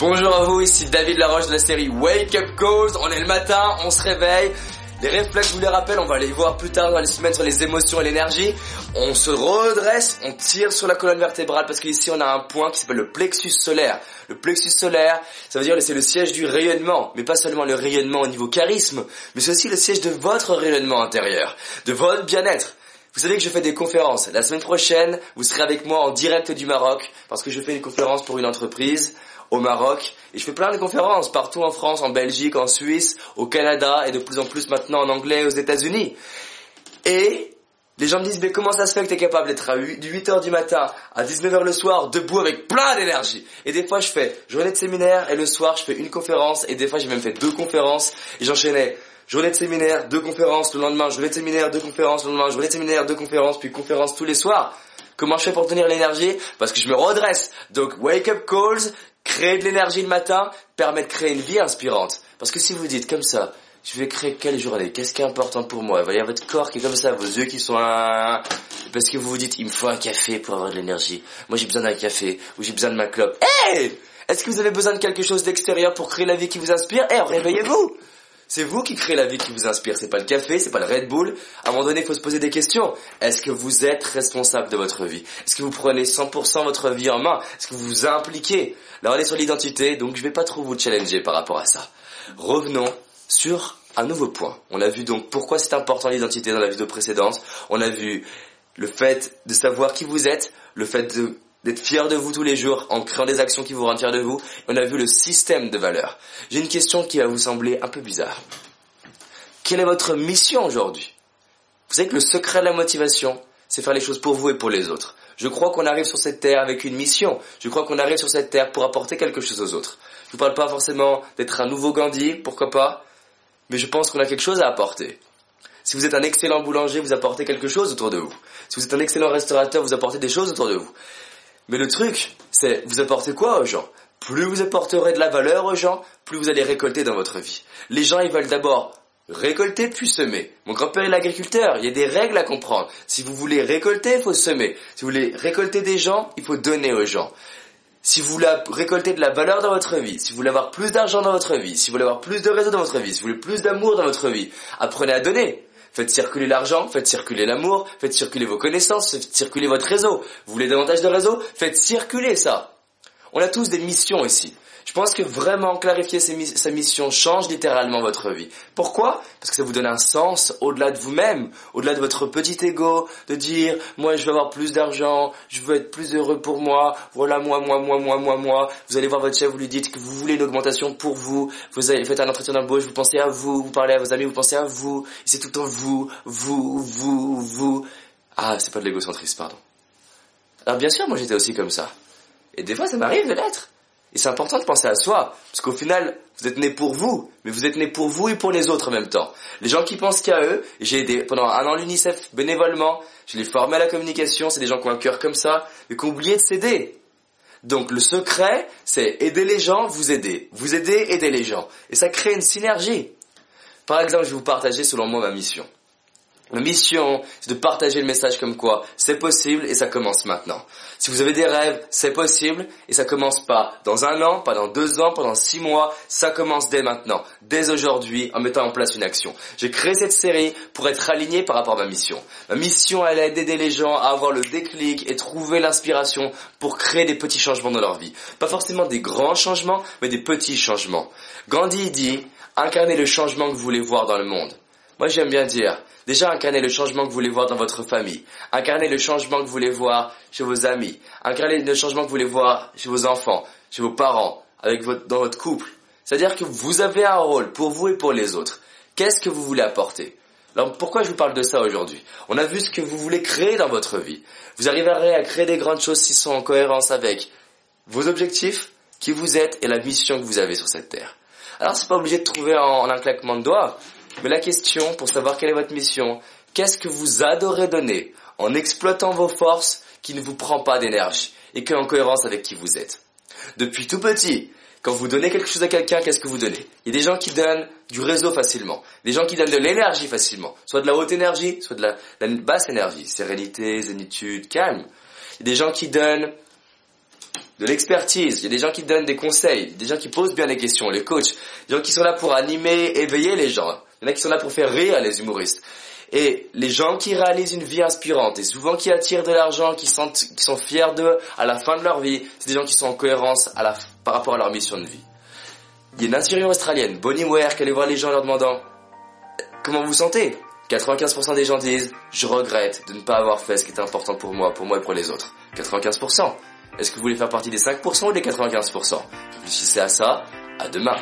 Bonjour à vous, ici David Laroche de la série Wake Up Calls. On est le matin, on se réveille. Les réflexes, je vous les rappelle, on va les voir plus tard dans les semaines sur les émotions et l'énergie. On se redresse, on tire sur la colonne vertébrale parce qu'ici on a un point qui s'appelle le plexus solaire. Le plexus solaire, ça veut dire que c'est le siège du rayonnement, mais pas seulement le rayonnement au niveau charisme, mais c'est aussi le siège de votre rayonnement intérieur, de votre bien-être. Vous savez que je fais des conférences. La semaine prochaine, vous serez avec moi en direct du Maroc parce que je fais une conférence pour une entreprise au Maroc. Et je fais plein de conférences partout en France, en Belgique, en Suisse, au Canada et de plus en plus maintenant en anglais aux États-Unis. Et les gens me disent, mais comment ça se fait que tu es capable d'être à 8h du matin à 19h le soir, debout avec plein d'énergie? Et des fois, je fais journée de séminaire et le soir, je fais une conférence et des fois, j'ai même fait deux conférences et j'enchaînais journée de séminaire, deux conférences le lendemain, journée de séminaire, deux conférences le lendemain, journée de séminaire, deux conférences, puis conférences tous les soirs. Comment je fais pour tenir l'énergie? Parce que je me redresse. Donc, wake up calls, créer de l'énergie le matin, permet de créer une vie inspirante. Parce que si vous dites comme ça, je vais créer quelle journée? Qu'est-ce qui est important pour moi? Il y a votre corps qui est comme ça, vos yeux qui sont parce que vous vous dites, il me faut un café pour avoir de l'énergie. Moi, j'ai besoin d'un café, ou j'ai besoin de ma clope. Hey Est-ce que vous avez besoin de quelque chose d'extérieur pour créer la vie qui vous inspire? Eh, réveillez-vous c'est vous qui créez la vie qui vous inspire. C'est pas le café, c'est pas le Red Bull. À un moment donné, il faut se poser des questions. Est-ce que vous êtes responsable de votre vie? Est-ce que vous prenez 100% votre vie en main? Est-ce que vous vous impliquez? Là, on est sur l'identité, donc je vais pas trop vous challenger par rapport à ça. Revenons sur un nouveau point. On a vu donc pourquoi c'est important l'identité dans la vidéo précédente. On a vu le fait de savoir qui vous êtes, le fait de d'être fier de vous tous les jours en créant des actions qui vous rendent fier de vous. On a vu le système de valeurs. J'ai une question qui va vous sembler un peu bizarre. Quelle est votre mission aujourd'hui? Vous savez que le secret de la motivation, c'est faire les choses pour vous et pour les autres. Je crois qu'on arrive sur cette terre avec une mission. Je crois qu'on arrive sur cette terre pour apporter quelque chose aux autres. Je vous parle pas forcément d'être un nouveau Gandhi, pourquoi pas, mais je pense qu'on a quelque chose à apporter. Si vous êtes un excellent boulanger, vous apportez quelque chose autour de vous. Si vous êtes un excellent restaurateur, vous apportez des choses autour de vous. Mais le truc, c'est vous apportez quoi aux gens? Plus vous apporterez de la valeur aux gens, plus vous allez récolter dans votre vie. Les gens, ils veulent d'abord récolter puis semer. Mon grand-père est l'agriculteur, il y a des règles à comprendre. Si vous voulez récolter, il faut semer. Si vous voulez récolter des gens, il faut donner aux gens. Si vous voulez récolter de la valeur dans votre vie, si vous voulez avoir plus d'argent dans votre vie, si vous voulez avoir plus de réseau dans votre vie, si vous voulez plus d'amour dans votre vie, apprenez à donner. Faites circuler l'argent, faites circuler l'amour, faites circuler vos connaissances, faites circuler votre réseau. Vous voulez davantage de réseau Faites circuler ça. On a tous des missions ici. Je pense que vraiment clarifier sa mission change littéralement votre vie. Pourquoi? Parce que ça vous donne un sens au-delà de vous-même, au-delà de votre petit ego, de dire moi je veux avoir plus d'argent, je veux être plus heureux pour moi, voilà moi, moi, moi, moi, moi, moi. Vous allez voir votre chef, vous lui dites que vous voulez une augmentation pour vous, vous faites un entretien d'embauche, vous pensez à vous, vous parlez à vos amis, vous pensez à vous, c'est tout le temps vous, vous, vous, vous. Ah, c'est pas de l'égocentrisme, pardon. Alors bien sûr, moi j'étais aussi comme ça. Et des fois ça m'arrive de l'être. Et c'est important de penser à soi, parce qu'au final, vous êtes né pour vous, mais vous êtes né pour vous et pour les autres en même temps. Les gens qui pensent qu'à eux, j'ai aidé pendant un an l'UNICEF bénévolement, je les formé à la communication, c'est des gens qui ont un cœur comme ça, mais qui ont oublié de s'aider. Donc le secret, c'est aider les gens, vous aider. Vous aider, aider les gens. Et ça crée une synergie. Par exemple, je vais vous partager selon moi ma mission. Ma mission, c'est de partager le message comme quoi c'est possible et ça commence maintenant. Si vous avez des rêves, c'est possible et ça commence pas dans un an, pas dans deux ans, pas dans six mois, ça commence dès maintenant, dès aujourd'hui, en mettant en place une action. J'ai créé cette série pour être aligné par rapport à ma mission. Ma mission, elle est d'aider les gens à avoir le déclic et trouver l'inspiration pour créer des petits changements dans leur vie. Pas forcément des grands changements, mais des petits changements. Gandhi dit, incarnez le changement que vous voulez voir dans le monde. Moi, j'aime bien dire, déjà incarnez le changement que vous voulez voir dans votre famille. Incarnez le changement que vous voulez voir chez vos amis. Incarnez le changement que vous voulez voir chez vos enfants, chez vos parents, avec votre, dans votre couple. C'est-à-dire que vous avez un rôle pour vous et pour les autres. Qu'est-ce que vous voulez apporter? Alors pourquoi je vous parle de ça aujourd'hui? On a vu ce que vous voulez créer dans votre vie. Vous arriverez à créer des grandes choses qui sont en cohérence avec vos objectifs, qui vous êtes et la mission que vous avez sur cette terre. Alors c'est pas obligé de trouver en un claquement de doigts. Mais la question, pour savoir quelle est votre mission, qu'est-ce que vous adorez donner en exploitant vos forces qui ne vous prend pas d'énergie et qui est en cohérence avec qui vous êtes? Depuis tout petit, quand vous donnez quelque chose à quelqu'un, qu'est-ce que vous donnez? Il y a des gens qui donnent du réseau facilement, des gens qui donnent de l'énergie facilement, soit de la haute énergie, soit de la, basse énergie, sérénité, zénitude, calme. Il y a des gens qui donnent de l'expertise, il y a des gens qui donnent des conseils, des gens qui posent bien les questions, les coachs, des gens qui sont là pour animer, éveiller les gens. Il y en a qui sont là pour faire rire les humoristes. Et les gens qui réalisent une vie inspirante et souvent qui attirent de l'argent, qui sont, qui sont fiers d'eux à la fin de leur vie, c'est des gens qui sont en cohérence par rapport à leur mission de vie. Il y a une infirmière australienne, Bonnie Ware, qui allait voir les gens en leur demandant Comment vous vous sentez? 95% des gens disent Je regrette de ne pas avoir fait ce qui était important pour moi, pour moi et pour les autres. 95%. Est-ce que vous voulez faire partie des 5% ou des 95% Réfléchissez à ça. À demain.